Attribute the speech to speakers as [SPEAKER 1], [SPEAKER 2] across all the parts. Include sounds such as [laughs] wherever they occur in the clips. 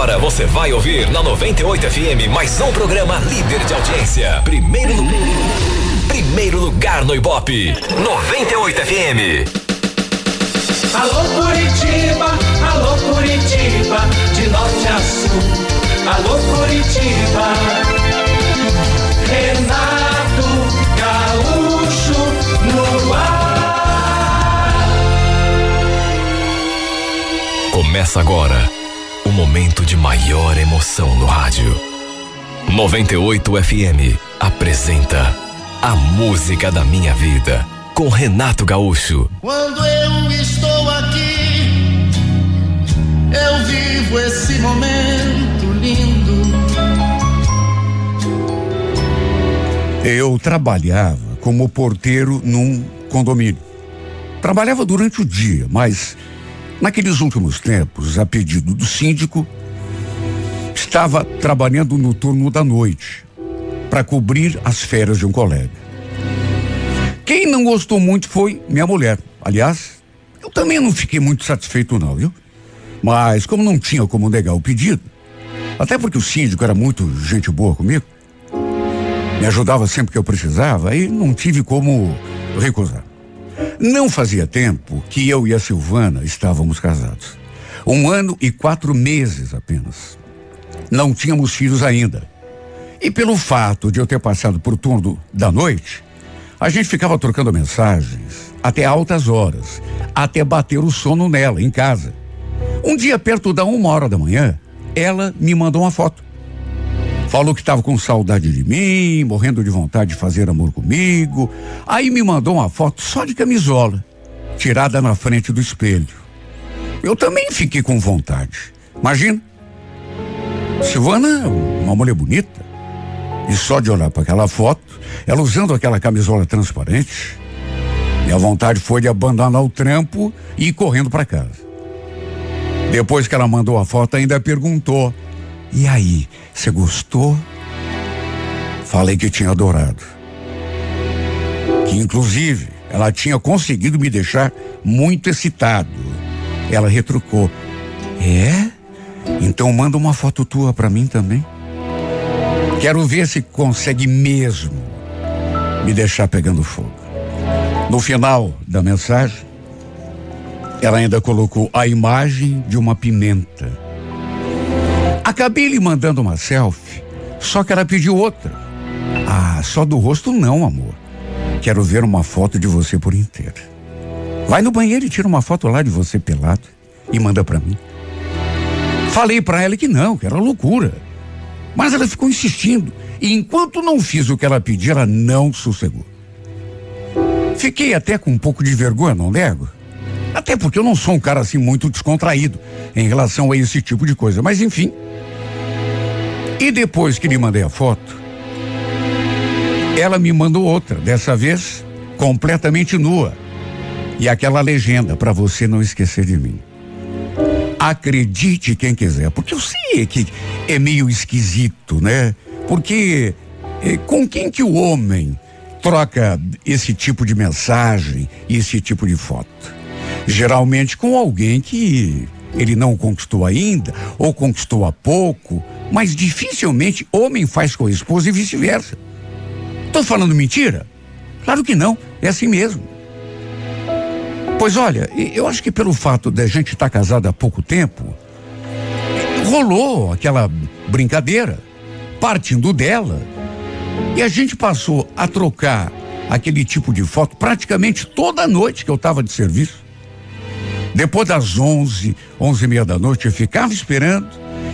[SPEAKER 1] Agora você vai ouvir na 98 FM mais um programa líder de audiência. Primeiro, primeiro lugar no Ibope. 98 FM.
[SPEAKER 2] Alô Curitiba, alô Curitiba, de norte a sul. Alô Curitiba. Renato Gaúcho no ar.
[SPEAKER 1] Começa agora momento de maior emoção no rádio. 98 FM apresenta A Música da Minha Vida com Renato Gaúcho.
[SPEAKER 3] Quando eu estou aqui, eu vivo esse momento lindo.
[SPEAKER 4] Eu trabalhava como porteiro num condomínio. Trabalhava durante o dia, mas naqueles últimos tempos, a pedido do síndico, estava trabalhando no turno da noite para cobrir as férias de um colega. Quem não gostou muito foi minha mulher. Aliás, eu também não fiquei muito satisfeito não, viu? Mas como não tinha como negar o pedido, até porque o síndico era muito gente boa comigo, me ajudava sempre que eu precisava e não tive como recusar. Não fazia tempo que eu e a Silvana estávamos casados. Um ano e quatro meses apenas. Não tínhamos filhos ainda. E pelo fato de eu ter passado por turno da noite, a gente ficava trocando mensagens até altas horas, até bater o sono nela, em casa. Um dia, perto da uma hora da manhã, ela me mandou uma foto. Falou que estava com saudade de mim, morrendo de vontade de fazer amor comigo. Aí me mandou uma foto só de camisola, tirada na frente do espelho. Eu também fiquei com vontade. Imagina. Silvana, uma mulher bonita. E só de olhar para aquela foto, ela usando aquela camisola transparente, minha vontade foi de abandonar o trampo e ir correndo para casa. Depois que ela mandou a foto, ainda perguntou: E aí, você gostou? Falei que tinha adorado. Que inclusive ela tinha conseguido me deixar muito excitado. Ela retrucou: É? Então manda uma foto tua para mim também. Quero ver se consegue mesmo me deixar pegando fogo. No final da mensagem, ela ainda colocou a imagem de uma pimenta. Acabei lhe mandando uma selfie, só que ela pediu outra. Ah, só do rosto não, amor. Quero ver uma foto de você por inteiro. Vai no banheiro e tira uma foto lá de você pelado e manda para mim. Falei para ela que não, que era loucura. Mas ela ficou insistindo. E enquanto não fiz o que ela pediu, ela não sossegou. Fiquei até com um pouco de vergonha, não nego. Até porque eu não sou um cara assim muito descontraído em relação a esse tipo de coisa. Mas enfim. E depois que lhe mandei a foto, ela me mandou outra, dessa vez completamente nua. E aquela legenda para você não esquecer de mim. Acredite quem quiser, porque eu sei que é meio esquisito, né? Porque eh, com quem que o homem troca esse tipo de mensagem e esse tipo de foto? Geralmente com alguém que ele não conquistou ainda ou conquistou há pouco, mas dificilmente homem faz com a esposa e vice-versa. Estou falando mentira? Claro que não, é assim mesmo. Pois olha, eu acho que pelo fato da gente estar tá casado há pouco tempo, rolou aquela brincadeira, partindo dela, e a gente passou a trocar aquele tipo de foto praticamente toda noite que eu estava de serviço. Depois das onze, onze e meia da noite, eu ficava esperando,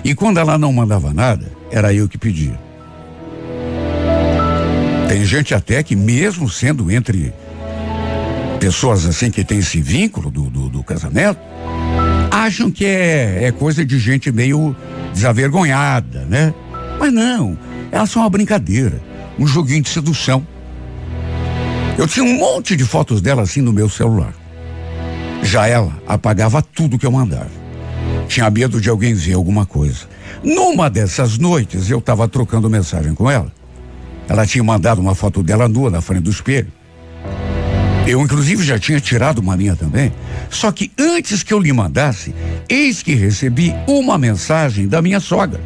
[SPEAKER 4] e quando ela não mandava nada, era eu que pedia. Tem gente até que, mesmo sendo entre pessoas assim que tem esse vínculo do, do, do casamento, acham que é, é coisa de gente meio desavergonhada, né? Mas não, elas são uma brincadeira, um joguinho de sedução. Eu tinha um monte de fotos dela assim no meu celular. Já ela apagava tudo que eu mandava. Tinha medo de alguém ver alguma coisa. Numa dessas noites, eu estava trocando mensagem com ela. Ela tinha mandado uma foto dela nua na frente do espelho. Eu, inclusive, já tinha tirado uma minha também. Só que antes que eu lhe mandasse, Eis que recebi uma mensagem da minha sogra.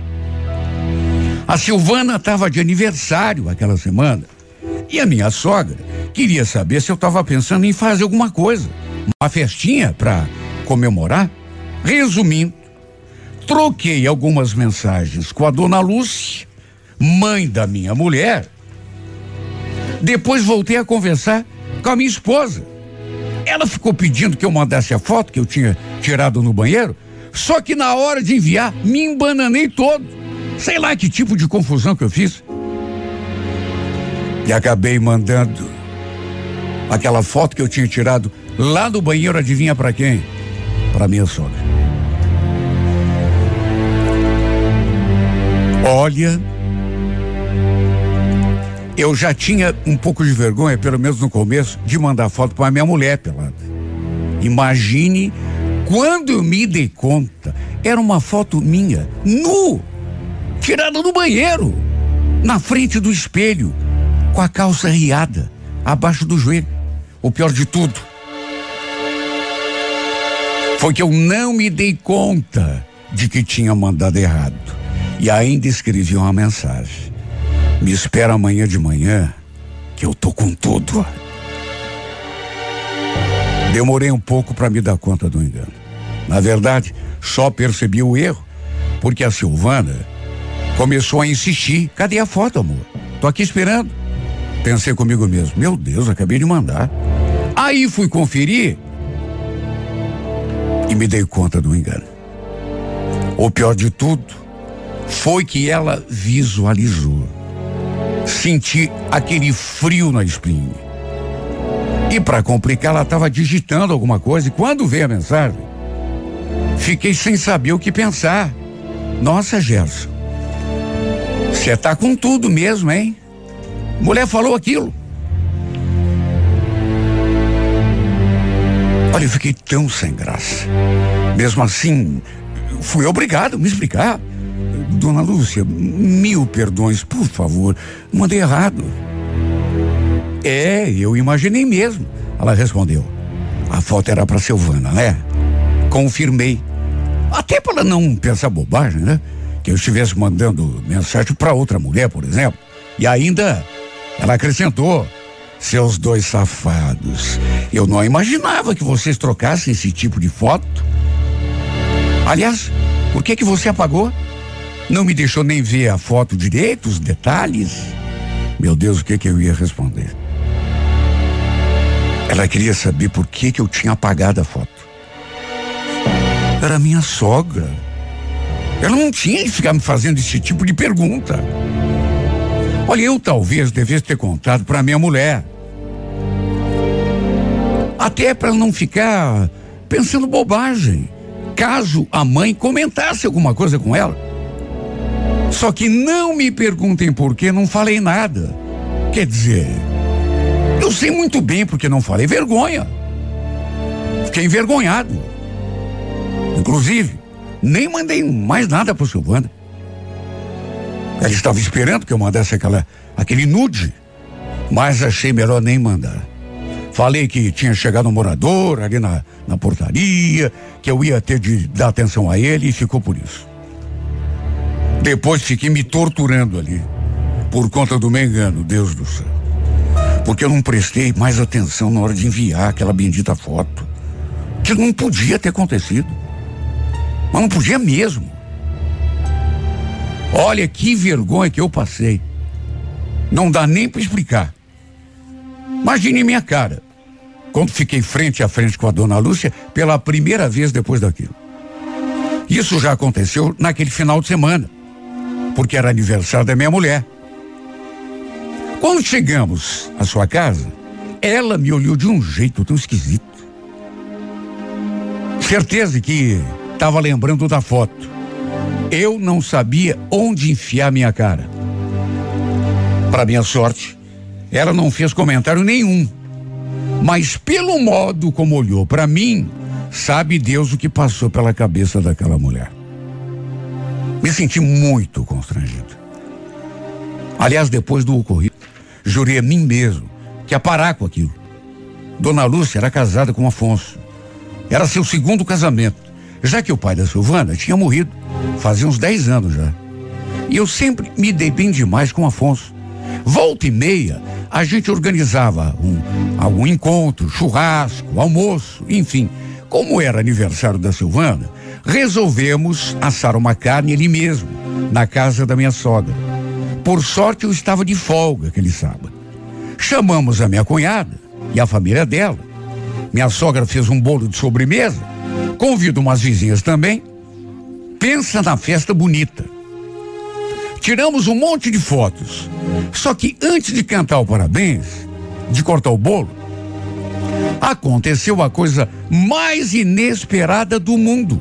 [SPEAKER 4] A Silvana estava de aniversário aquela semana e a minha sogra queria saber se eu estava pensando em fazer alguma coisa, uma festinha para comemorar. Resumindo, troquei algumas mensagens com a dona Lúcia, mãe da minha mulher. Depois voltei a conversar com a minha esposa. Ela ficou pedindo que eu mandasse a foto que eu tinha tirado no banheiro, só que na hora de enviar, me embananei todo. Sei lá que tipo de confusão que eu fiz. E acabei mandando aquela foto que eu tinha tirado lá do banheiro, adivinha para quem? Para minha sogra. Olha, eu já tinha um pouco de vergonha, pelo menos no começo, de mandar foto para minha mulher pelada. Imagine quando eu me dei conta, era uma foto minha, nu, tirada do banheiro, na frente do espelho, com a calça riada, abaixo do joelho. O pior de tudo foi que eu não me dei conta de que tinha mandado errado. E ainda escrevi uma mensagem. Me espera amanhã de manhã, que eu tô com tudo. Demorei um pouco para me dar conta do engano. Na verdade, só percebi o erro porque a Silvana começou a insistir. Cadê a foto, amor? Tô aqui esperando. Pensei comigo mesmo, meu Deus, acabei de mandar. Aí fui conferir e me dei conta do engano. O pior de tudo foi que ela visualizou. Senti aquele frio na espinha. E para complicar, ela estava digitando alguma coisa e quando veio a mensagem, fiquei sem saber o que pensar. Nossa, Gerson, você tá com tudo mesmo, hein? Mulher falou aquilo. Olha, eu fiquei tão sem graça. Mesmo assim, fui obrigado a me explicar. Dona Lúcia, mil perdões, por favor, mandei errado. É, eu imaginei mesmo. Ela respondeu. A foto era para Silvana, né? Confirmei. Até para não pensar bobagem, né? Que eu estivesse mandando mensagem para outra mulher, por exemplo. E ainda ela acrescentou: seus dois safados. Eu não imaginava que vocês trocassem esse tipo de foto. Aliás, por que que você apagou? Não me deixou nem ver a foto direito, os detalhes. Meu Deus, o que que eu ia responder? Ela queria saber por que que eu tinha apagado a foto. Era minha sogra. Ela não tinha que ficar me fazendo esse tipo de pergunta. Olha, eu talvez devesse ter contado para minha mulher. Até para não ficar pensando bobagem. Caso a mãe comentasse alguma coisa com ela. Só que não me perguntem por que não falei nada. Quer dizer, eu sei muito bem porque não falei. Vergonha. Fiquei envergonhado. Inclusive, nem mandei mais nada pro Silvana. Ela estava esperando que eu mandasse aquela, aquele nude, mas achei melhor nem mandar. Falei que tinha chegado um morador ali na, na portaria, que eu ia ter de dar atenção a ele e ficou por isso. Depois fiquei me torturando ali, por conta do meu engano, Deus do céu. Porque eu não prestei mais atenção na hora de enviar aquela bendita foto. Que não podia ter acontecido. Mas não podia mesmo. Olha que vergonha que eu passei. Não dá nem para explicar. Imagine minha cara quando fiquei frente a frente com a dona Lúcia pela primeira vez depois daquilo. Isso já aconteceu naquele final de semana, porque era aniversário da minha mulher. Quando chegamos à sua casa, ela me olhou de um jeito tão esquisito. Certeza que estava lembrando da foto. Eu não sabia onde enfiar minha cara. Para minha sorte, ela não fez comentário nenhum. Mas pelo modo como olhou para mim, sabe Deus o que passou pela cabeça daquela mulher. Me senti muito constrangido. Aliás, depois do ocorrido, jurei a mim mesmo que ia parar com aquilo. Dona Lúcia era casada com Afonso. Era seu segundo casamento. Já que o pai da Silvana tinha morrido fazia uns 10 anos já. E eu sempre me dei bem demais com o Afonso. Volta e meia, a gente organizava um, algum encontro, churrasco, almoço, enfim. Como era aniversário da Silvana, resolvemos assar uma carne ali mesmo, na casa da minha sogra. Por sorte, eu estava de folga aquele sábado. Chamamos a minha cunhada e a família dela. Minha sogra fez um bolo de sobremesa, convido umas vizinhas também. Pensa na festa bonita. Tiramos um monte de fotos. Só que antes de cantar o parabéns, de cortar o bolo, aconteceu a coisa mais inesperada do mundo.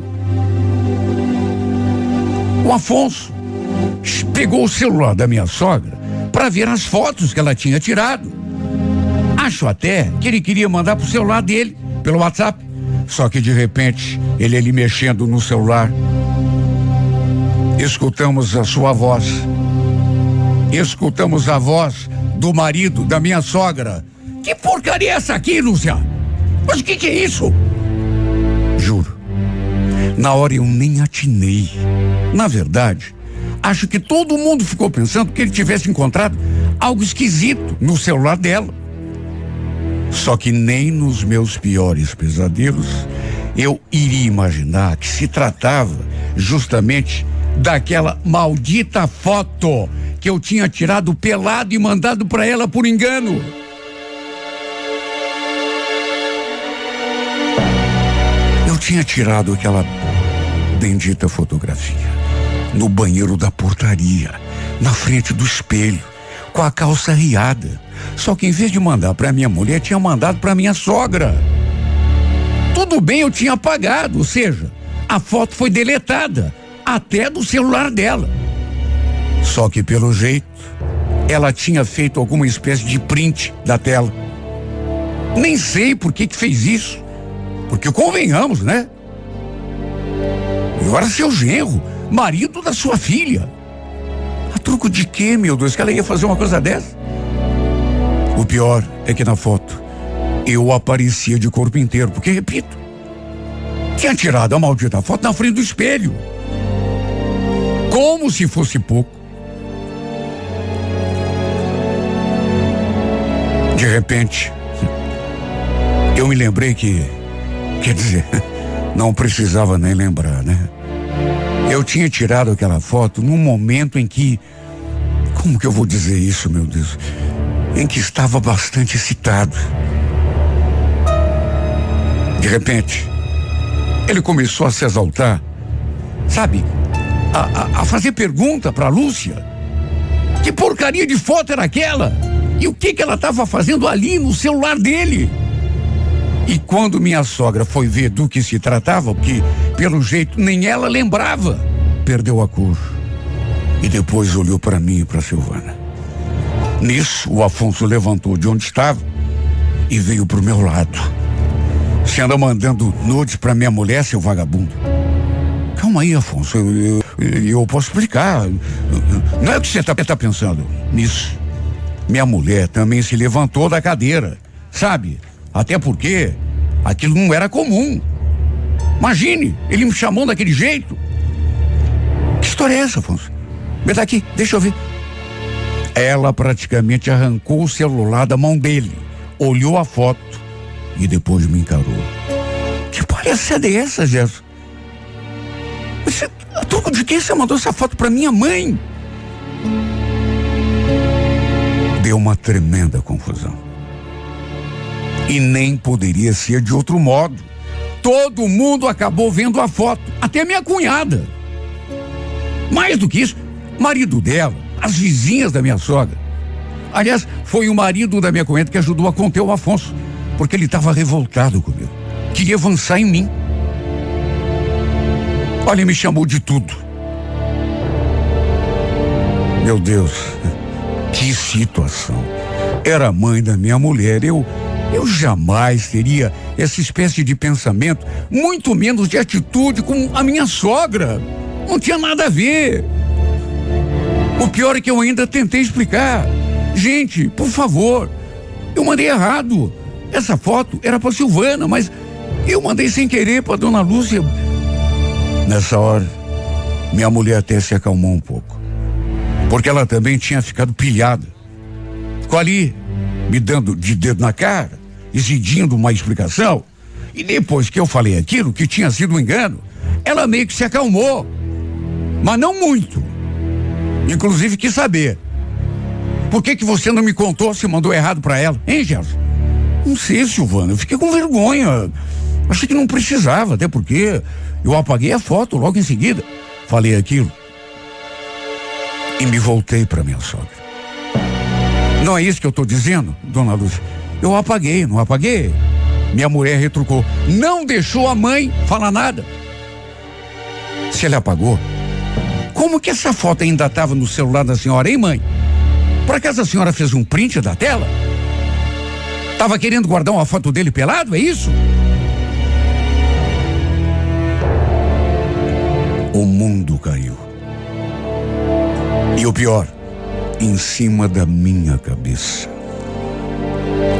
[SPEAKER 4] O Afonso pegou o celular da minha sogra para ver as fotos que ela tinha tirado. Acho até que ele queria mandar pro celular dele, pelo WhatsApp. Só que de repente, ele ali mexendo no celular, escutamos a sua voz. Escutamos a voz do marido da minha sogra. Que porcaria é essa aqui, Lúcia? Mas o que, que é isso? Juro. Na hora eu nem atinei. Na verdade, acho que todo mundo ficou pensando que ele tivesse encontrado algo esquisito no celular dela. Só que nem nos meus piores pesadelos eu iria imaginar que se tratava justamente daquela maldita foto que eu tinha tirado pelado e mandado para ela por engano. Eu tinha tirado aquela bendita fotografia no banheiro da portaria, na frente do espelho, com a calça riada. Só que em vez de mandar para minha mulher, tinha mandado para minha sogra. Tudo bem, eu tinha apagado, ou seja, a foto foi deletada até do celular dela. Só que pelo jeito, ela tinha feito alguma espécie de print da tela. Nem sei por que que fez isso. Porque convenhamos, né? Eu era seu genro, marido da sua filha. A truco de quê, meu Deus, que ela ia fazer uma coisa dessa? O pior é que na foto eu aparecia de corpo inteiro, porque, repito, tinha tirado a maldita foto na frente do espelho. Como se fosse pouco. De repente, eu me lembrei que, quer dizer, [laughs] não precisava nem lembrar, né? Eu tinha tirado aquela foto num momento em que, como que eu vou dizer isso, meu Deus? Em que estava bastante excitado. De repente, ele começou a se exaltar, sabe? a, a, a fazer pergunta para Lúcia. Que porcaria de foto era aquela? E o que que ela estava fazendo ali no celular dele? E quando minha sogra foi ver do que se tratava, porque pelo jeito nem ela lembrava, perdeu a cor. E depois olhou para mim e para Silvana. Nisso, o Afonso levantou de onde estava e veio pro meu lado. Você anda mandando nudes para minha mulher, seu vagabundo? Calma aí, Afonso. Eu, eu, eu posso explicar. Não é o que você está tá pensando nisso. Minha mulher também se levantou da cadeira, sabe? Até porque aquilo não era comum. Imagine, ele me chamou daquele jeito. Que história é essa, Afonso? Me dá aqui, deixa eu ver. Ela praticamente arrancou o celular da mão dele, olhou a foto e depois me encarou. Que palhaçada é essa, Gerson? Você, a troco de quem você mandou essa foto para minha mãe? Deu uma tremenda confusão. E nem poderia ser de outro modo. Todo mundo acabou vendo a foto, até minha cunhada. Mais do que isso, marido dela, as vizinhas da minha sogra. Aliás, foi o marido da minha cunhada que ajudou a conter o Afonso, porque ele estava revoltado comigo. Queria avançar em mim. Olha, me chamou de tudo. Meu Deus, [laughs] que situação. Era mãe da minha mulher. Eu, eu jamais teria essa espécie de pensamento, muito menos de atitude com a minha sogra. Não tinha nada a ver. O pior é que eu ainda tentei explicar. Gente, por favor, eu mandei errado. Essa foto era para Silvana, mas eu mandei sem querer para Dona Lúcia Nessa hora, minha mulher até se acalmou um pouco. Porque ela também tinha ficado pilhada. Ficou ali, me dando de dedo na cara, exigindo uma explicação. E depois que eu falei aquilo, que tinha sido um engano, ela meio que se acalmou. Mas não muito. Inclusive quis saber. Por que que você não me contou se mandou errado para ela? Hein, Gerson? Não sei, Silvana. Eu fiquei com vergonha. Achei que não precisava, até porque eu apaguei a foto logo em seguida. Falei aquilo. E me voltei para minha sogra. Não é isso que eu estou dizendo, dona Lúcia? Eu apaguei, não apaguei? Minha mulher retrucou. Não deixou a mãe falar nada. Se ele apagou, como que essa foto ainda estava no celular da senhora, hein, mãe? Por acaso a senhora fez um print da tela? Tava querendo guardar uma foto dele pelado, é isso? O mundo caiu. E o pior, em cima da minha cabeça.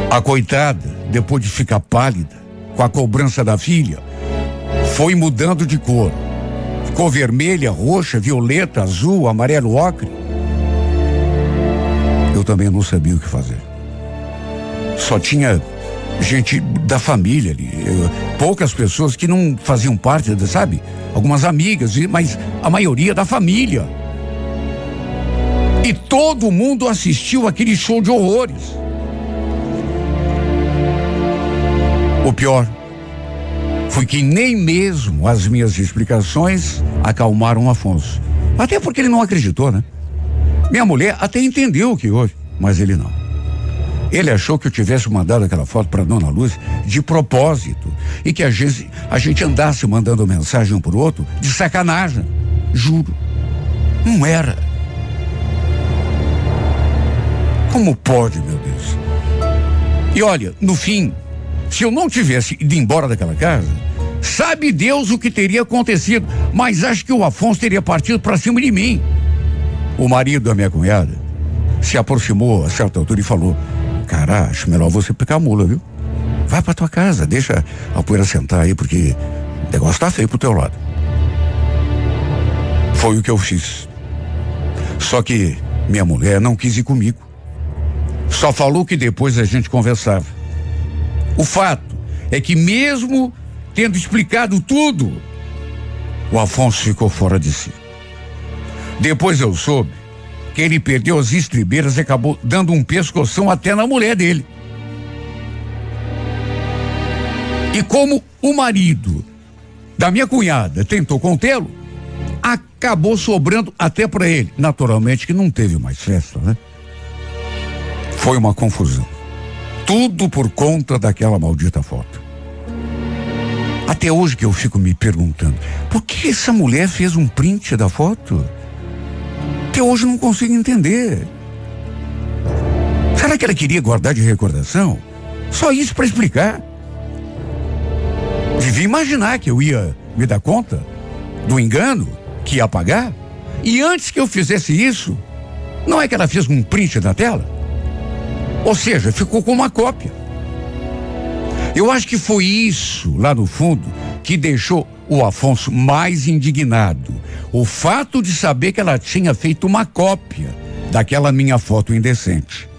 [SPEAKER 4] A coitada, depois de ficar pálida, com a cobrança da filha, foi mudando de cor. Ficou vermelha, roxa, violeta, azul, amarelo, ocre. Eu também não sabia o que fazer. Só tinha gente da família ali, poucas pessoas que não faziam parte, sabe? Algumas amigas, mas a maioria da família. E todo mundo assistiu aquele show de horrores. O pior foi que nem mesmo as minhas explicações acalmaram Afonso. Até porque ele não acreditou, né? Minha mulher até entendeu o que houve, mas ele não. Ele achou que eu tivesse mandado aquela foto para Dona Luz de propósito e que a gente, a gente andasse mandando mensagem um por outro de sacanagem. Juro. Não era. Como pode, meu Deus? E olha, no fim, se eu não tivesse ido embora daquela casa, sabe Deus o que teria acontecido, mas acho que o Afonso teria partido para cima de mim. O marido da minha cunhada se aproximou a certa altura e falou: Cara, acho melhor você picar a mula, viu? Vai pra tua casa, deixa a poeira sentar aí, porque o negócio tá feio pro teu lado. Foi o que eu fiz. Só que minha mulher não quis ir comigo. Só falou que depois a gente conversava. O fato é que mesmo tendo explicado tudo, o Afonso ficou fora de si. Depois eu soube que ele perdeu as estribeiras e acabou dando um pescoção até na mulher dele. E como o marido da minha cunhada tentou contê-lo, acabou sobrando até para ele. Naturalmente que não teve mais festa, né? Foi uma confusão. Tudo por conta daquela maldita foto. Até hoje que eu fico me perguntando, por que essa mulher fez um print da foto? Até hoje não consigo entender. Será que ela queria guardar de recordação? Só isso para explicar. Devia imaginar que eu ia me dar conta do engano que ia pagar. E antes que eu fizesse isso, não é que ela fez um print da tela? Ou seja, ficou com uma cópia. Eu acho que foi isso, lá no fundo, que deixou o Afonso mais indignado. O fato de saber que ela tinha feito uma cópia daquela minha foto indecente.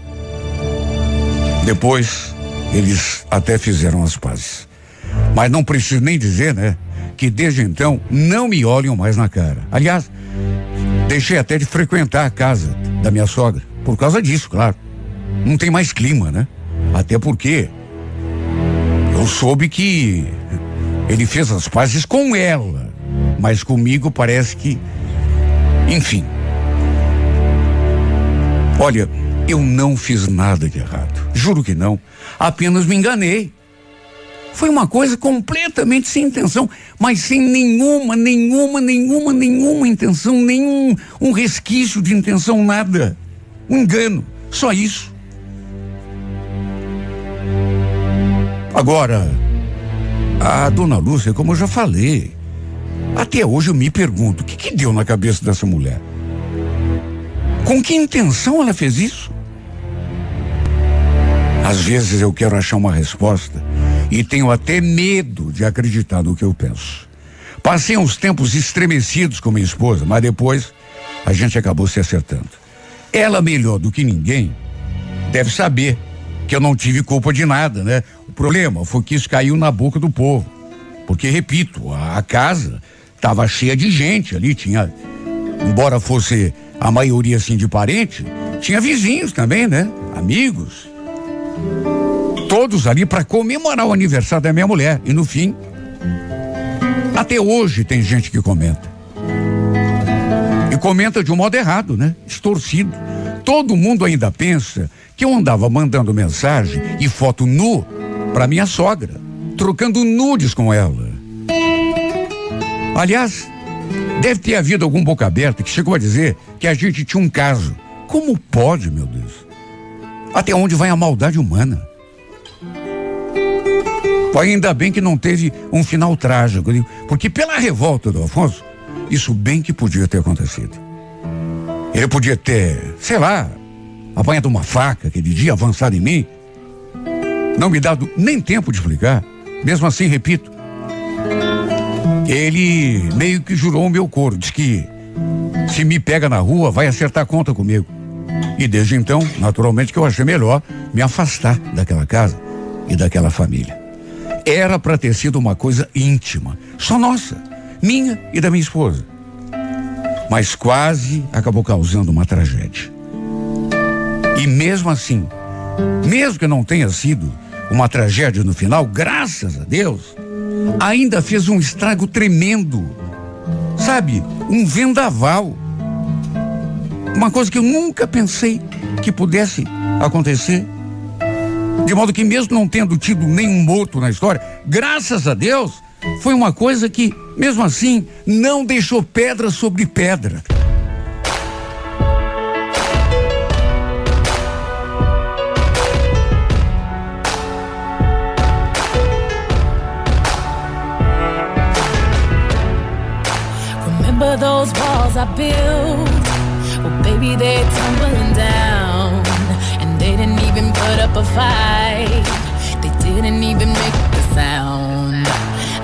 [SPEAKER 4] Depois, eles até fizeram as pazes. Mas não preciso nem dizer, né? Que desde então não me olham mais na cara. Aliás, deixei até de frequentar a casa da minha sogra. Por causa disso, claro. Não tem mais clima, né? Até porque eu soube que ele fez as pazes com ela, mas comigo parece que. Enfim. Olha, eu não fiz nada de errado. Juro que não. Apenas me enganei. Foi uma coisa completamente sem intenção, mas sem nenhuma, nenhuma, nenhuma, nenhuma intenção, nenhum um resquício de intenção, nada. Um engano. Só isso. Agora, a dona Lúcia, como eu já falei, até hoje eu me pergunto, o que, que deu na cabeça dessa mulher? Com que intenção ela fez isso? Às vezes eu quero achar uma resposta e tenho até medo de acreditar no que eu penso. Passei uns tempos estremecidos com minha esposa, mas depois a gente acabou se acertando. Ela, melhor do que ninguém, deve saber que eu não tive culpa de nada, né? O problema foi que isso caiu na boca do povo. Porque, repito, a, a casa estava cheia de gente ali, tinha, embora fosse a maioria assim de parente, tinha vizinhos também, né? Amigos. Todos ali para comemorar o aniversário da minha mulher. E no fim, até hoje tem gente que comenta. E comenta de um modo errado, né? Distorcido. Todo mundo ainda pensa que eu andava mandando mensagem e foto nu para minha sogra, trocando nudes com ela. Aliás, deve ter havido algum boca aberta que chegou a dizer que a gente tinha um caso. Como pode, meu Deus? Até onde vai a maldade humana? Ainda bem que não teve um final trágico, porque pela revolta do Afonso, isso bem que podia ter acontecido. Ele podia ter, sei lá, apanhado uma faca aquele dia, avançado em mim, não me dado nem tempo de explicar. Mesmo assim, repito, ele meio que jurou o meu coro, diz que se me pega na rua, vai acertar conta comigo. E desde então, naturalmente, que eu achei melhor me afastar daquela casa e daquela família. Era para ter sido uma coisa íntima, só nossa, minha e da minha esposa. Mas quase acabou causando uma tragédia. E mesmo assim, mesmo que não tenha sido uma tragédia no final, graças a Deus, ainda fez um estrago tremendo. Sabe, um vendaval. Uma coisa que eu nunca pensei que pudesse acontecer. De modo que, mesmo não tendo tido nenhum morto na história, graças a Deus, foi uma coisa que, mesmo assim, não deixou pedra sobre pedra.
[SPEAKER 5] Remember those walls I built? Well, baby, they're tumbling down. And they didn't even put up a fight. They didn't even make a sound.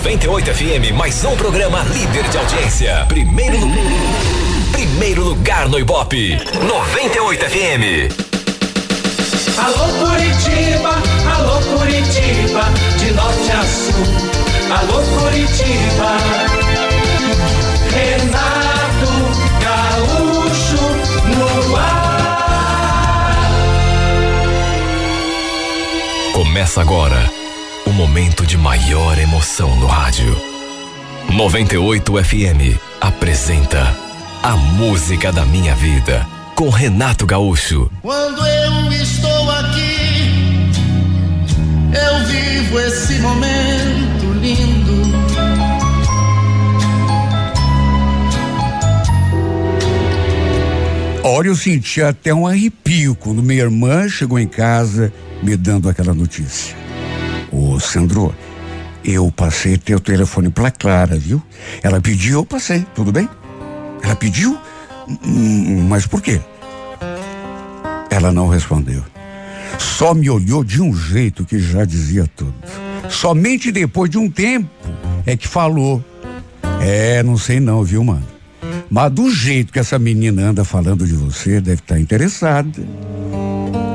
[SPEAKER 1] 98 FM mais um programa líder de audiência. Primeiro, primeiro lugar no Ibope. 98 FM.
[SPEAKER 2] Alô Curitiba, alô Curitiba, de norte a sul. Alô Curitiba. Renato Gaúcho no ar.
[SPEAKER 1] Começa agora o momento de maior emoção no rádio. 98 FM apresenta A Música da Minha Vida com Renato Gaúcho.
[SPEAKER 3] Quando eu estou aqui, eu vivo esse momento lindo.
[SPEAKER 4] Olha, eu senti até um arrepio quando minha irmã chegou em casa me dando aquela notícia. Ô, Sandro, eu passei teu telefone pra Clara, viu? Ela pediu, eu passei, tudo bem? Ela pediu? Hum, Mas por quê? Ela não respondeu. Só me olhou de um jeito que já dizia tudo. Somente depois de um tempo é que falou. É, não sei não, viu, mano? Mas do jeito que essa menina anda falando de você, deve estar interessada.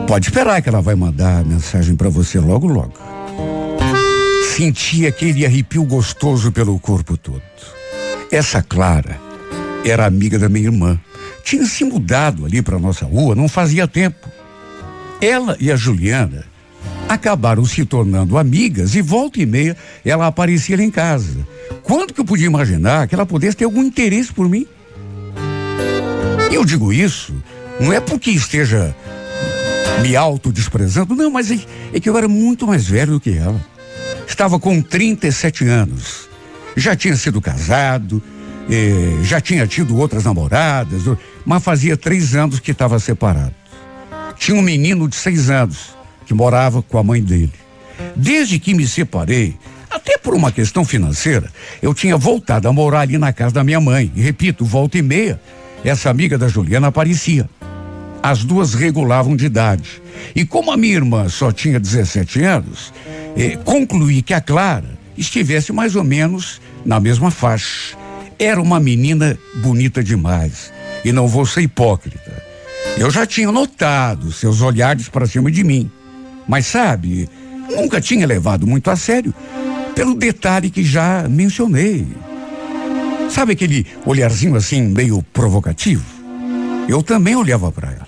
[SPEAKER 4] Pode esperar que ela vai mandar a mensagem pra você logo, logo. Senti aquele arrepio gostoso pelo corpo todo. Essa Clara era amiga da minha irmã. Tinha se mudado ali para nossa rua, não fazia tempo. Ela e a Juliana acabaram se tornando amigas e volta e meia ela aparecia em casa. Quando que eu podia imaginar que ela pudesse ter algum interesse por mim? Eu digo isso não é porque esteja me autodesprezando, não, mas é, é que eu era muito mais velho do que ela. Estava com 37 anos. Já tinha sido casado, eh, já tinha tido outras namoradas, mas fazia três anos que estava separado. Tinha um menino de seis anos que morava com a mãe dele. Desde que me separei, até por uma questão financeira, eu tinha voltado a morar ali na casa da minha mãe. E repito, volta e meia, essa amiga da Juliana aparecia. As duas regulavam de idade. E como a minha irmã só tinha 17 anos, eh, concluí que a Clara estivesse mais ou menos na mesma faixa. Era uma menina bonita demais. E não vou ser hipócrita. Eu já tinha notado seus olhares para cima de mim. Mas sabe, nunca tinha levado muito a sério pelo detalhe que já mencionei. Sabe aquele olharzinho assim meio provocativo? Eu também olhava para ela.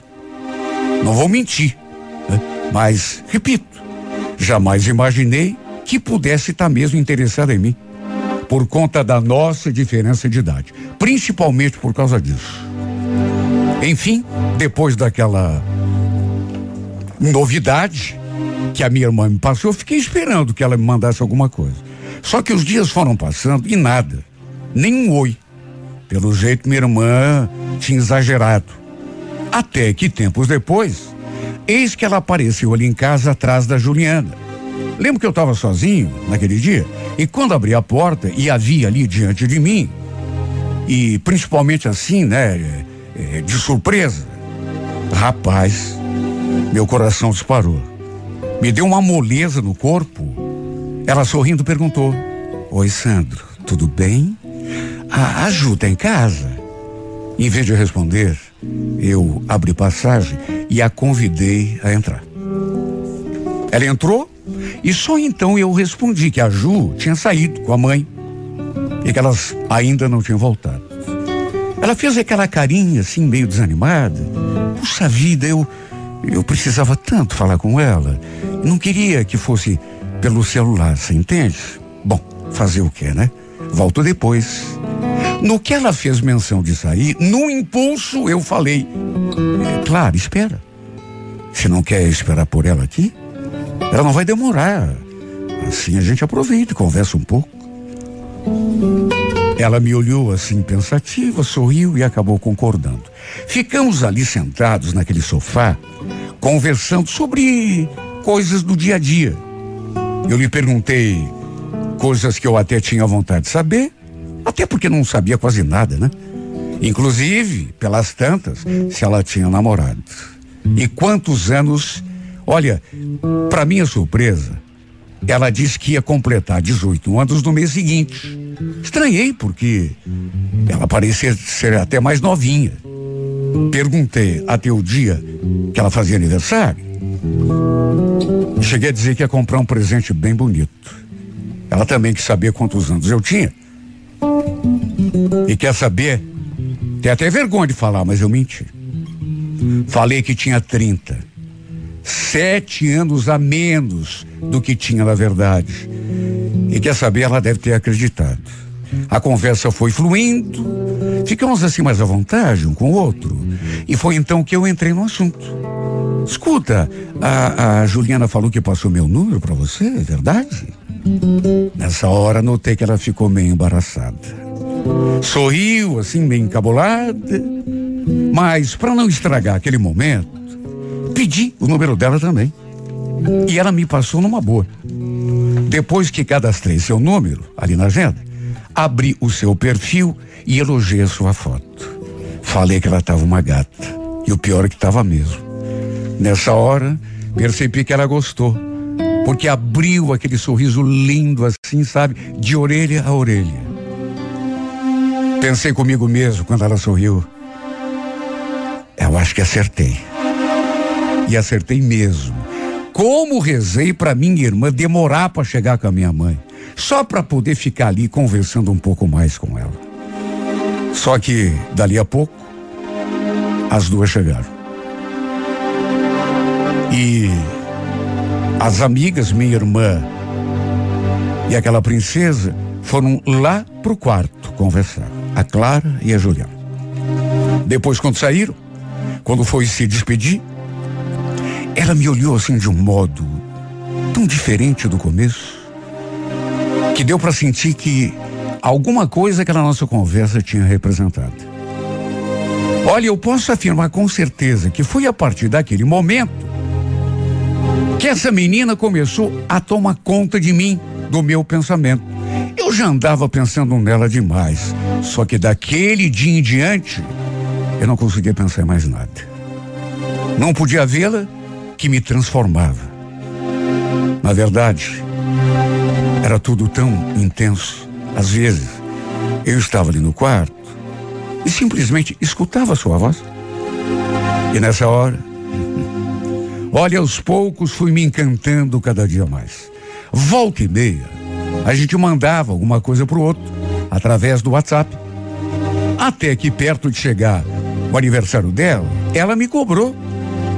[SPEAKER 4] Não vou mentir, né? mas repito, jamais imaginei que pudesse estar mesmo interessada em mim por conta da nossa diferença de idade, principalmente por causa disso. Enfim, depois daquela novidade que a minha irmã me passou, eu fiquei esperando que ela me mandasse alguma coisa. Só que os dias foram passando e nada, nem um oi. Pelo jeito, minha irmã tinha exagerado. Até que tempos depois, eis que ela apareceu ali em casa atrás da Juliana. Lembro que eu estava sozinho naquele dia e quando abri a porta e a vi ali diante de mim, e principalmente assim, né, é, de surpresa, rapaz, meu coração disparou. Me deu uma moleza no corpo. Ela sorrindo perguntou: Oi, Sandro, tudo bem? A, a Ju tá em casa? Em vez de responder, eu abri passagem e a convidei a entrar. Ela entrou e só então eu respondi que a Ju tinha saído com a mãe e que elas ainda não tinham voltado. Ela fez aquela carinha assim, meio desanimada. Puxa vida, eu, eu precisava tanto falar com ela. Não queria que fosse pelo celular, você entende? Bom, fazer o quê, né? Volto depois. No que ela fez menção de sair, no impulso eu falei: Claro, espera. Se não quer esperar por ela aqui, ela não vai demorar. Assim a gente aproveita e conversa um pouco. Ela me olhou assim pensativa, sorriu e acabou concordando. Ficamos ali sentados naquele sofá, conversando sobre coisas do dia a dia. Eu lhe perguntei coisas que eu até tinha vontade de saber, até porque não sabia quase nada, né? Inclusive, pelas tantas, se ela tinha namorado. E quantos anos. Olha, para minha surpresa, ela disse que ia completar 18 anos no mês seguinte. Estranhei, porque ela parecia ser até mais novinha. Perguntei até o dia que ela fazia aniversário. Cheguei a dizer que ia comprar um presente bem bonito. Ela também quis saber quantos anos eu tinha. E quer saber? Tem até vergonha de falar, mas eu menti. Falei que tinha 30. Sete anos a menos do que tinha na verdade. E quer saber, ela deve ter acreditado. A conversa foi fluindo, ficamos assim mais à vontade um com o outro. E foi então que eu entrei no assunto. Escuta, a, a Juliana falou que passou meu número para você, é verdade? Nessa hora notei que ela ficou meio embaraçada. Sorriu, assim, meio encabulada. Mas, para não estragar aquele momento, pedi o número dela também. E ela me passou numa boa. Depois que cadastrei seu número ali na agenda, abri o seu perfil e elogiei a sua foto. Falei que ela estava uma gata. E o pior é que estava mesmo. Nessa hora, percebi que ela gostou. Porque abriu aquele sorriso lindo assim, sabe? De orelha a orelha. Pensei comigo mesmo quando ela sorriu. Eu acho que acertei. E acertei mesmo. Como rezei para minha irmã demorar para chegar com a minha mãe, só para poder ficar ali conversando um pouco mais com ela. Só que dali a pouco as duas chegaram. E as amigas, minha irmã e aquela princesa, foram lá pro quarto conversar. A Clara e a Juliana. Depois, quando saíram, quando foi se despedir, ela me olhou assim de um modo tão diferente do começo, que deu para sentir que alguma coisa aquela nossa conversa tinha representado. Olha, eu posso afirmar com certeza que foi a partir daquele momento que essa menina começou a tomar conta de mim, do meu pensamento. Eu já andava pensando nela demais, só que daquele dia em diante, eu não conseguia pensar em mais nada. Não podia vê-la que me transformava. Na verdade, era tudo tão intenso. Às vezes, eu estava ali no quarto e simplesmente escutava sua voz. E nessa hora, olha, aos poucos fui me encantando cada dia mais. Volta e meia, a gente mandava alguma coisa pro outro através do WhatsApp. Até que perto de chegar o aniversário dela, ela me cobrou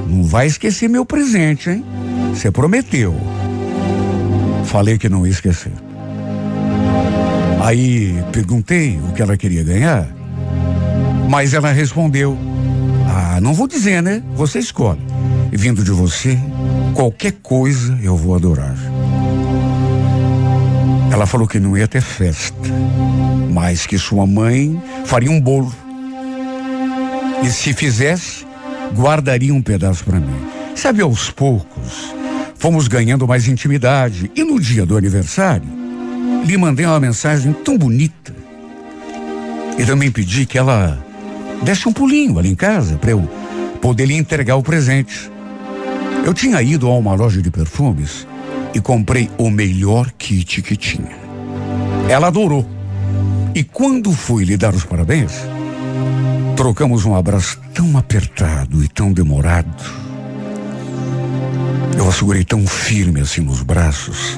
[SPEAKER 4] não vai esquecer meu presente, hein? Você prometeu. Falei que não ia esquecer. Aí perguntei o que ela queria ganhar, mas ela respondeu: Ah, não vou dizer, né? Você escolhe. Vindo de você, qualquer coisa eu vou adorar. Ela falou que não ia ter festa, mas que sua mãe faria um bolo. E se fizesse, guardaria um pedaço para mim. Sabe, aos poucos, fomos ganhando mais intimidade. E no dia do aniversário, lhe mandei uma mensagem tão bonita. E também pedi que ela desse um pulinho ali em casa para eu poder lhe entregar o presente. Eu tinha ido a uma loja de perfumes e comprei o melhor kit que tinha. Ela adorou. E quando fui lhe dar os parabéns, Trocamos um abraço tão apertado e tão demorado. Eu a segurei tão firme assim nos braços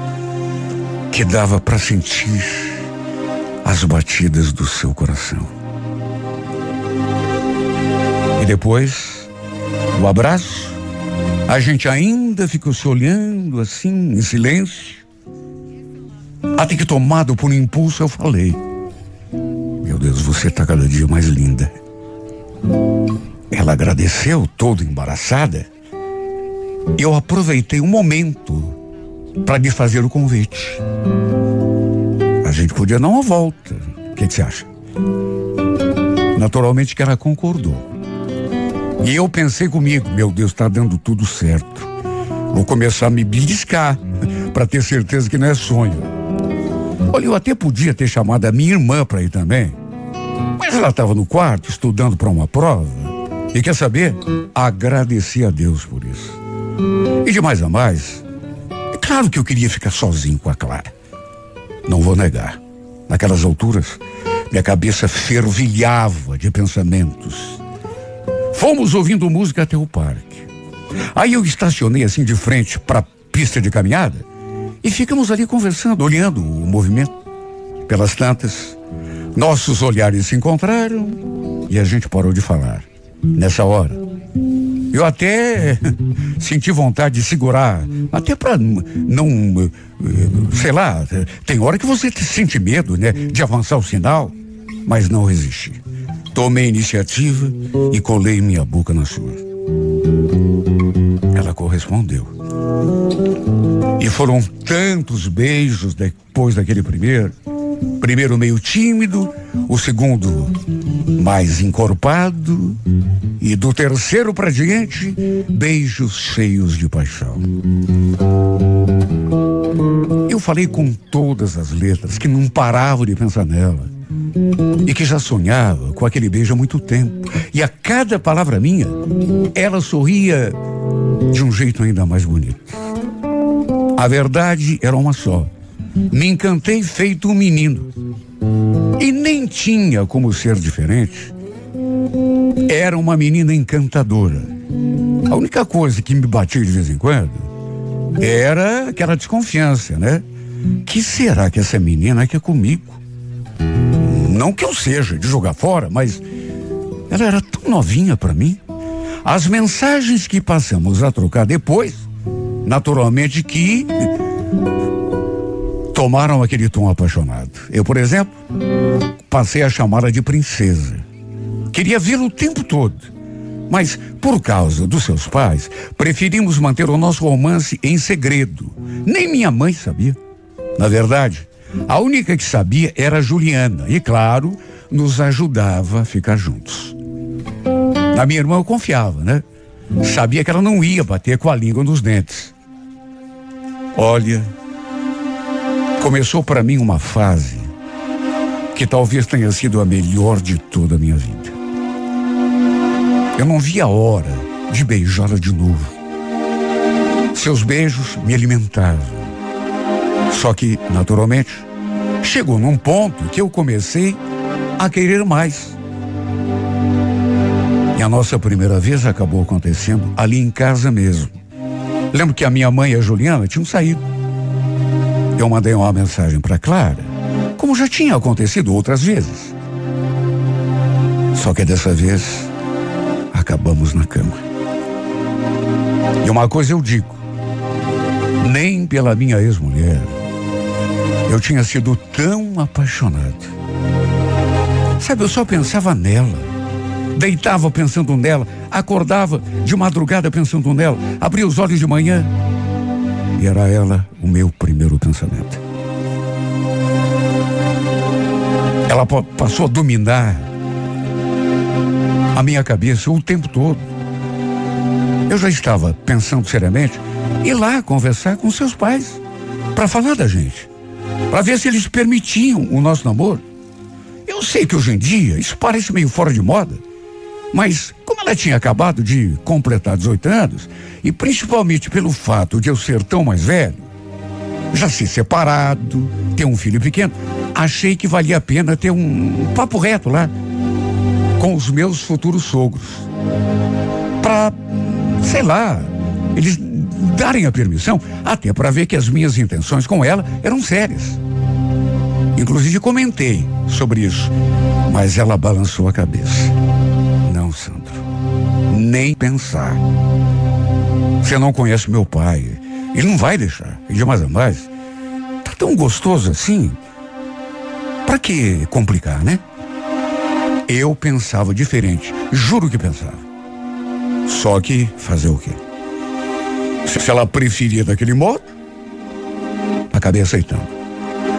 [SPEAKER 4] que dava para sentir as batidas do seu coração. E depois, o abraço, a gente ainda ficou se olhando assim, em silêncio. Até que, tomado por um impulso, eu falei: Meu Deus, você está cada dia mais linda. Ela agradeceu, toda embaraçada. Eu aproveitei o um momento para lhe fazer o convite. A gente podia dar uma volta. O que, que você acha? Naturalmente que ela concordou. E eu pensei comigo, meu Deus, está dando tudo certo. Vou começar a me beliscar [laughs] para ter certeza que não é sonho. Olha, eu até podia ter chamado a minha irmã para ir também. Mas ela estava no quarto estudando para uma prova. E quer saber? Agradeci a Deus por isso. E de mais a mais, Claro que eu queria ficar sozinho com a Clara. Não vou negar. Naquelas alturas, minha cabeça fervilhava de pensamentos. Fomos ouvindo música até o parque. Aí eu estacionei assim de frente para a pista de caminhada e ficamos ali conversando, olhando o movimento. Pelas tantas, nossos olhares se encontraram e a gente parou de falar. Nessa hora, eu até [laughs] senti vontade de segurar, até para não, eh, sei lá, tem hora que você sente medo, né, de avançar o sinal, mas não resisti. Tomei iniciativa e colei minha boca na sua. Ela correspondeu. E foram tantos beijos depois daquele primeiro. Primeiro meio tímido, o segundo mais encorpado e do terceiro para diante, beijos cheios de paixão. Eu falei com todas as letras que não parava de pensar nela e que já sonhava com aquele beijo há muito tempo. E a cada palavra minha, ela sorria de um jeito ainda mais bonito. A verdade era uma só. Me encantei feito um menino. E nem tinha como ser diferente. Era uma menina encantadora. A única coisa que me batia de vez em quando era aquela desconfiança, né? Que será que essa menina quer comigo? Não que eu seja de jogar fora, mas ela era tão novinha para mim. As mensagens que passamos a trocar depois, naturalmente que tomaram aquele tom apaixonado. Eu, por exemplo, passei a chamá-la de princesa. Queria vê-la o tempo todo. Mas, por causa dos seus pais, preferimos manter o nosso romance em segredo. Nem minha mãe sabia. Na verdade, a única que sabia era a Juliana. E, claro, nos ajudava a ficar juntos. Na minha irmã eu confiava, né? Sabia que ela não ia bater com a língua nos dentes. Olha, começou para mim uma fase que talvez tenha sido a melhor de toda a minha vida. Eu não via a hora de beijá-la de novo. Seus beijos me alimentavam. Só que, naturalmente, chegou num ponto que eu comecei a querer mais. E a nossa primeira vez acabou acontecendo ali em casa mesmo. Lembro que a minha mãe e a Juliana tinham saído. Eu mandei uma mensagem para Clara, como já tinha acontecido outras vezes. Só que dessa vez acabamos na cama. E uma coisa eu digo: nem pela minha ex-mulher eu tinha sido tão apaixonado. Sabe, eu só pensava nela. Deitava pensando nela, acordava de madrugada pensando nela, abria os olhos de manhã e era ela o meu primeiro pensamento. Ela passou a dominar a minha cabeça o tempo todo. Eu já estava pensando seriamente ir lá conversar com seus pais para falar da gente, para ver se eles permitiam o nosso namoro. Eu sei que hoje em dia isso parece meio fora de moda, mas como ela tinha acabado de completar 18 anos, e principalmente pelo fato de eu ser tão mais velho, já ser separado, ter um filho pequeno, achei que valia a pena ter um, um papo reto lá com os meus futuros sogros. Para, sei lá, eles darem a permissão, até para ver que as minhas intenções com ela eram sérias. Inclusive comentei sobre isso, mas ela balançou a cabeça. Não, Sandro, nem pensar. Você não conhece meu pai. Ele não vai deixar. E de mais a mais, tá tão gostoso assim. Para que complicar, né? Eu pensava diferente. Juro que pensava. Só que fazer o quê? Se ela preferia daquele modo, acabei aceitando.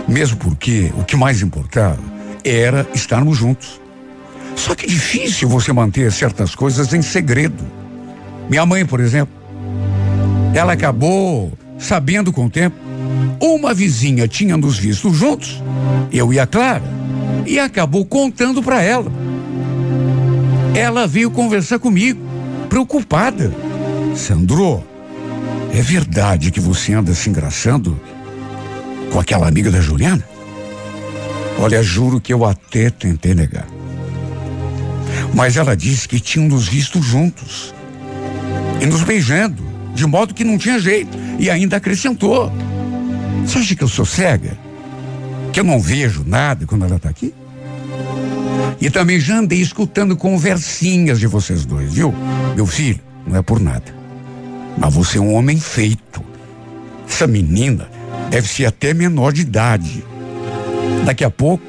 [SPEAKER 4] Mesmo porque o que mais importava era estarmos juntos. Só que é difícil você manter certas coisas em segredo. Minha mãe, por exemplo, ela acabou sabendo com o tempo. Uma vizinha tinha nos visto juntos, eu e a Clara, e acabou contando para ela. Ela veio conversar comigo, preocupada. Sandro, É verdade que você anda se engraçando com aquela amiga da Juliana? Olha, juro que eu até tentei negar. Mas ela disse que tinham nos visto juntos e nos beijando, de modo que não tinha jeito. E ainda acrescentou: Você acha que eu sou cega? Que eu não vejo nada quando ela está aqui? E também já andei escutando conversinhas de vocês dois, viu? Meu filho, não é por nada. Mas você é um homem feito. Essa menina deve ser até menor de idade. Daqui a pouco,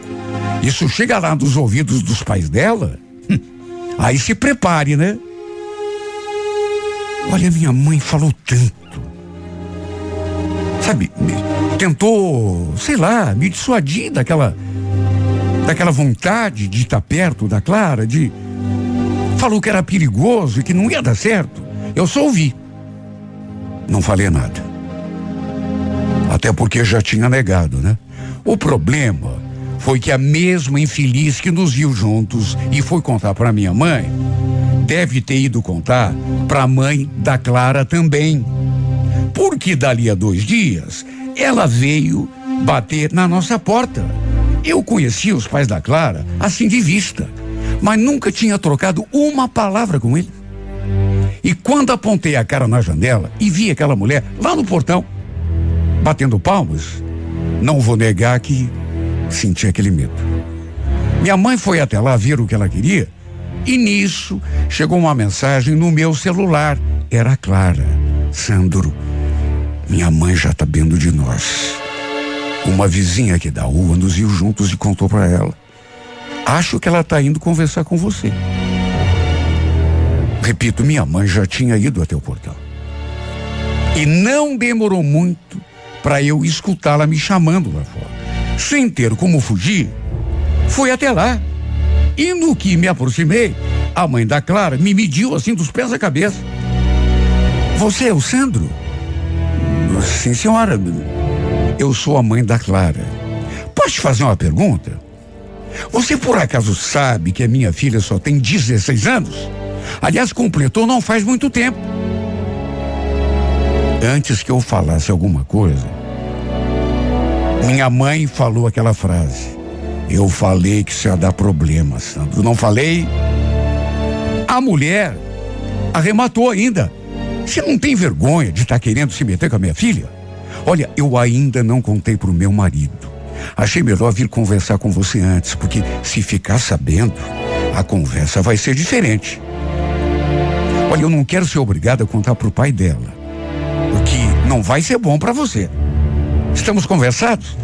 [SPEAKER 4] isso chega lá nos ouvidos dos pais dela. Hum, aí se prepare, né? Olha, minha mãe falou tanto. Sabe, tentou, sei lá, me dissuadir daquela daquela vontade de estar perto da Clara, de falou que era perigoso e que não ia dar certo. Eu só ouvi. Não falei nada. Até porque já tinha negado, né? O problema foi que a mesma infeliz que nos viu juntos e foi contar para minha mãe, deve ter ido contar para a mãe da Clara também. Porque dali a dois dias, ela veio bater na nossa porta. Eu conhecia os pais da Clara assim de vista, mas nunca tinha trocado uma palavra com ele. E quando apontei a cara na janela e vi aquela mulher lá no portão, batendo palmas, não vou negar que senti aquele medo. Minha mãe foi até lá ver o que ela queria e nisso chegou uma mensagem no meu celular. Era Clara. Sandro, minha mãe já está vendo de nós. Uma vizinha aqui da rua nos viu juntos e contou para ela. Acho que ela está indo conversar com você. Repito, minha mãe já tinha ido até o portão. E não demorou muito para eu escutá-la me chamando lá fora. Sem ter como fugir, fui até lá. E no que me aproximei, a mãe da Clara me mediu assim dos pés à cabeça. Você é o Sandro? Sim, senhora. Eu sou a mãe da Clara. Posso te fazer uma pergunta? Você por acaso sabe que a minha filha só tem 16 anos? Aliás, completou não faz muito tempo. Antes que eu falasse alguma coisa, minha mãe falou aquela frase. Eu falei que isso ia dar problema, Sandro. Não falei? A mulher arrematou ainda. Você não tem vergonha de estar tá querendo se meter com a minha filha? Olha, eu ainda não contei pro meu marido. Achei melhor vir conversar com você antes, porque se ficar sabendo, a conversa vai ser diferente. Olha, eu não quero ser obrigado a contar pro pai dela, porque não vai ser bom para você. Estamos conversados?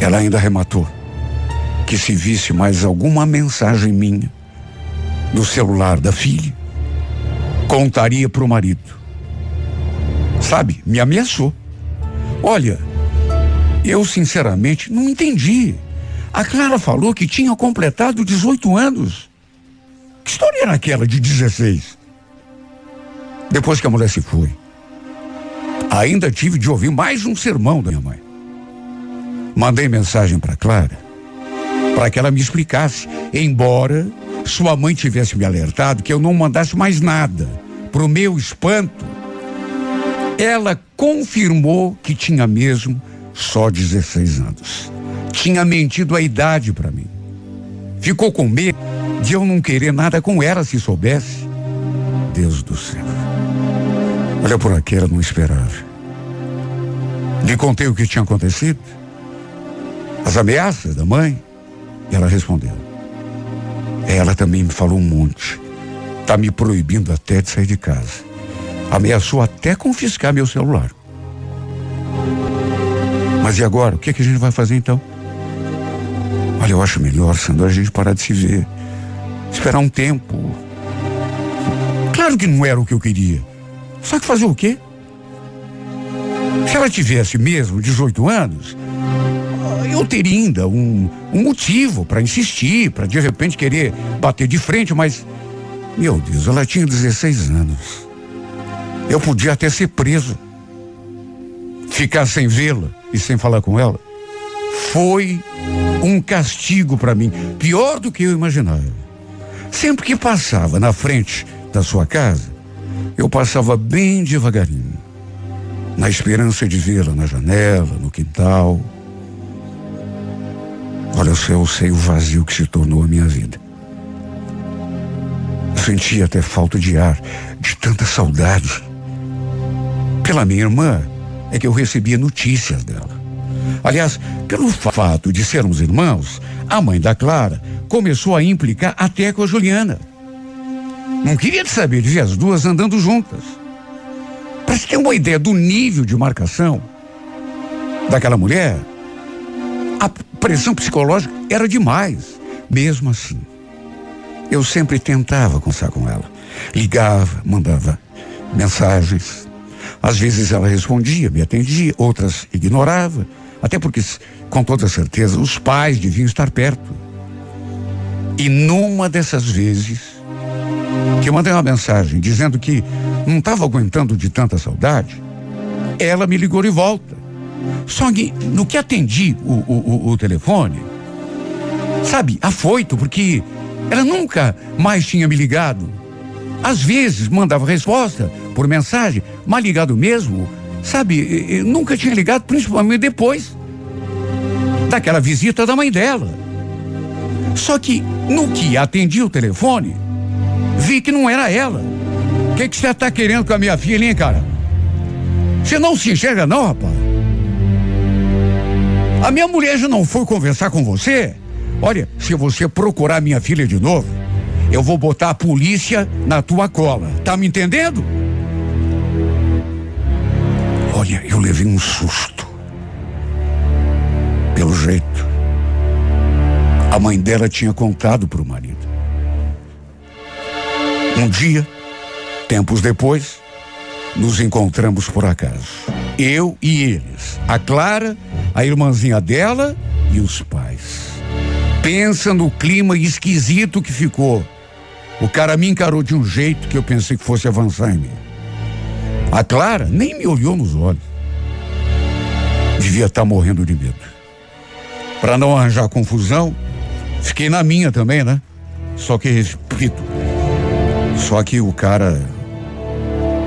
[SPEAKER 4] Ela ainda arrematou que se visse mais alguma mensagem minha no celular da filha, contaria para o marido. Sabe, me ameaçou. Olha, eu sinceramente não entendi. A Clara falou que tinha completado 18 anos. Que história era aquela de 16? Depois que a mulher se foi, ainda tive de ouvir mais um sermão da minha mãe. Mandei mensagem para Clara para que ela me explicasse, embora sua mãe tivesse me alertado que eu não mandasse mais nada. Pro meu espanto, ela confirmou que tinha mesmo só 16 anos. Tinha mentido a idade para mim. Ficou com medo de eu não querer nada com ela se soubesse. Deus do céu. Olha por aqui, ela não esperava. Lhe contei o que tinha acontecido. As ameaças da mãe. E ela respondeu. Ela também me falou um monte. Tá me proibindo até de sair de casa. Ameaçou até confiscar meu celular. Mas e agora? O que, é que a gente vai fazer então? Olha, eu acho melhor, Sandra, a gente parar de se ver. Esperar um tempo. Claro que não era o que eu queria. Só que fazer o quê? Se ela tivesse mesmo 18 anos, eu teria ainda um, um motivo para insistir, para de repente querer bater de frente, mas, meu Deus, ela tinha 16 anos. Eu podia até ser preso. Ficar sem vê-la e sem falar com ela. Foi um castigo para mim, pior do que eu imaginava. Sempre que passava na frente da sua casa, eu passava bem devagarinho, na esperança de vê-la na janela, no quintal. Olha só, eu sei o vazio que se tornou a minha vida. Sentia até falta de ar, de tanta saudade. Pela minha irmã, é que eu recebia notícias dela. Aliás, pelo fato de sermos irmãos, a mãe da Clara começou a implicar até com a Juliana. Não queria saber de ver as duas andando juntas. Para se ter uma ideia do nível de marcação daquela mulher, a pressão psicológica era demais. Mesmo assim, eu sempre tentava conversar com ela. Ligava, mandava mensagens. Às vezes ela respondia, me atendia, outras ignorava. Até porque, com toda certeza, os pais deviam estar perto. E numa dessas vezes, que eu mandei uma mensagem dizendo que não estava aguentando de tanta saudade, ela me ligou de volta. Só que no que atendi o, o, o, o telefone, sabe, afoito, porque ela nunca mais tinha me ligado. Às vezes mandava resposta por mensagem, mas ligado mesmo, Sabe, nunca tinha ligado, principalmente depois daquela visita da mãe dela. Só que no que atendi o telefone, vi que não era ela. O que, você está querendo com a minha filha, hein, cara? Você não se enxerga, não, rapaz? A minha mulher já não foi conversar com você? Olha, se você procurar minha filha de novo, eu vou botar a polícia na tua cola. Tá me entendendo? Olha, eu levei um susto. Pelo jeito, a mãe dela tinha contado para o marido. Um dia, tempos depois, nos encontramos por acaso. Eu e eles. A Clara, a irmãzinha dela e os pais. Pensa no clima esquisito que ficou. O cara me encarou de um jeito que eu pensei que fosse avançar em mim. A Clara nem me olhou nos olhos. Devia estar tá morrendo de medo. Para não arranjar confusão, fiquei na minha também, né? Só que, repito, só que o cara,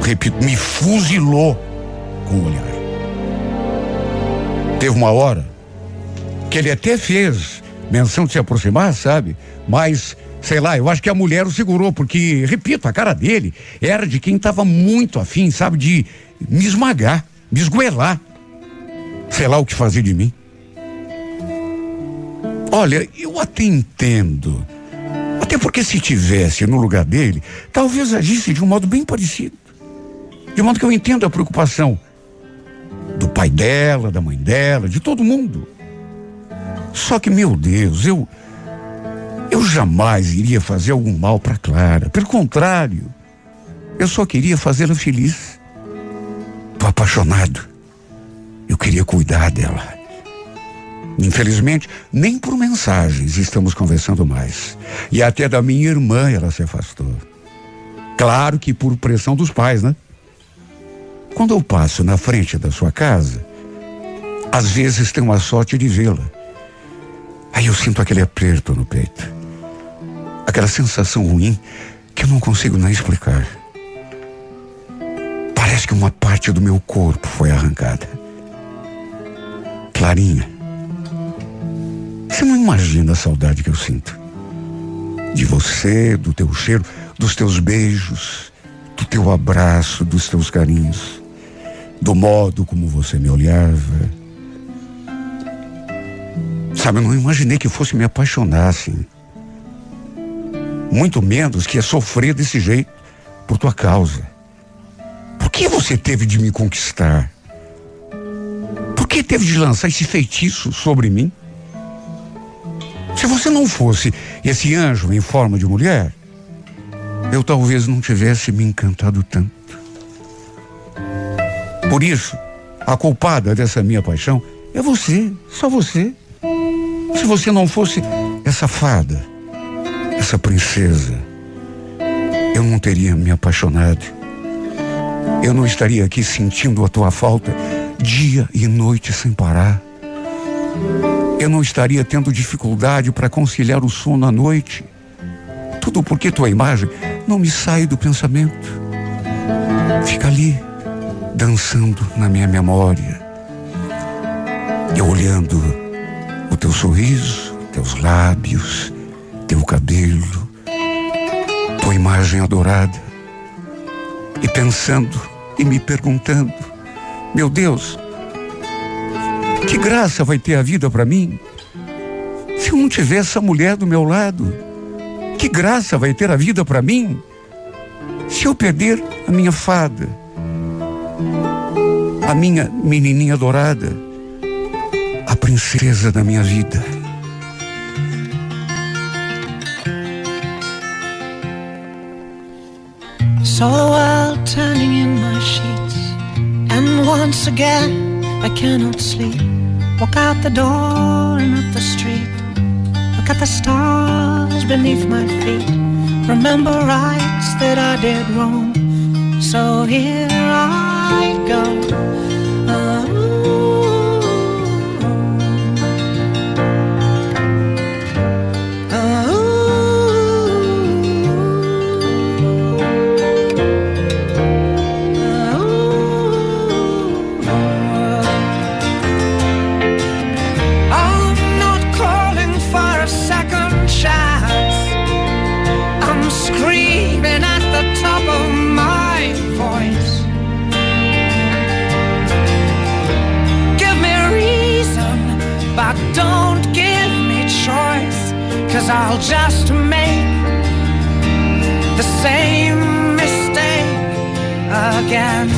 [SPEAKER 4] repito, me fuzilou com o olhar. Teve uma hora que ele até fez menção de se aproximar, sabe? Mas sei lá, eu acho que a mulher o segurou, porque, repito, a cara dele era de quem estava muito afim, sabe, de me esmagar, me esgoelar. Sei lá o que fazer de mim. Olha, eu até entendo. Até porque se tivesse no lugar dele, talvez agisse de um modo bem parecido. De modo que eu entendo a preocupação do pai dela, da mãe dela, de todo mundo. Só que, meu Deus, eu eu jamais iria fazer algum mal para Clara. Pelo contrário, eu só queria fazê-la feliz. Tô apaixonado. Eu queria cuidar dela. Infelizmente, nem por mensagens estamos conversando mais. E até da minha irmã ela se afastou. Claro que por pressão dos pais, né? Quando eu passo na frente da sua casa, às vezes tenho a sorte de vê-la. Aí eu sinto aquele aperto no peito aquela sensação ruim que eu não consigo nem explicar. Parece que uma parte do meu corpo foi arrancada. Clarinha, você não imagina a saudade que eu sinto. De você, do teu cheiro, dos teus beijos, do teu abraço, dos teus carinhos, do modo como você me olhava. Sabe, eu não imaginei que fosse me apaixonar assim muito menos que é sofrer desse jeito por tua causa. Por que você teve de me conquistar? Por que teve de lançar esse feitiço sobre mim? Se você não fosse esse anjo em forma de mulher, eu talvez não tivesse me encantado tanto. Por isso, a culpada dessa minha paixão é você, só você. Se você não fosse essa fada, essa princesa, eu não teria me apaixonado. Eu não estaria aqui sentindo a tua falta dia e noite sem parar. eu não estaria tendo dificuldade para conciliar o sono à noite. Tudo porque tua imagem não me sai do pensamento. Fica ali, dançando na minha memória. Eu olhando o teu sorriso, teus lábios, teu cabelo, tua imagem adorada. E pensando e me perguntando: Meu Deus, que graça vai ter a vida para mim se eu não tiver essa mulher do meu lado? Que graça vai ter a vida para mim se eu perder a minha fada, a minha menininha dourada, a princesa da minha vida?
[SPEAKER 6] Saw the world turning in my sheets, and once again I cannot sleep. Walk out the door and up the street. Look at the stars beneath my feet. Remember rights that I did wrong. So here I go. Just make the same mistake again.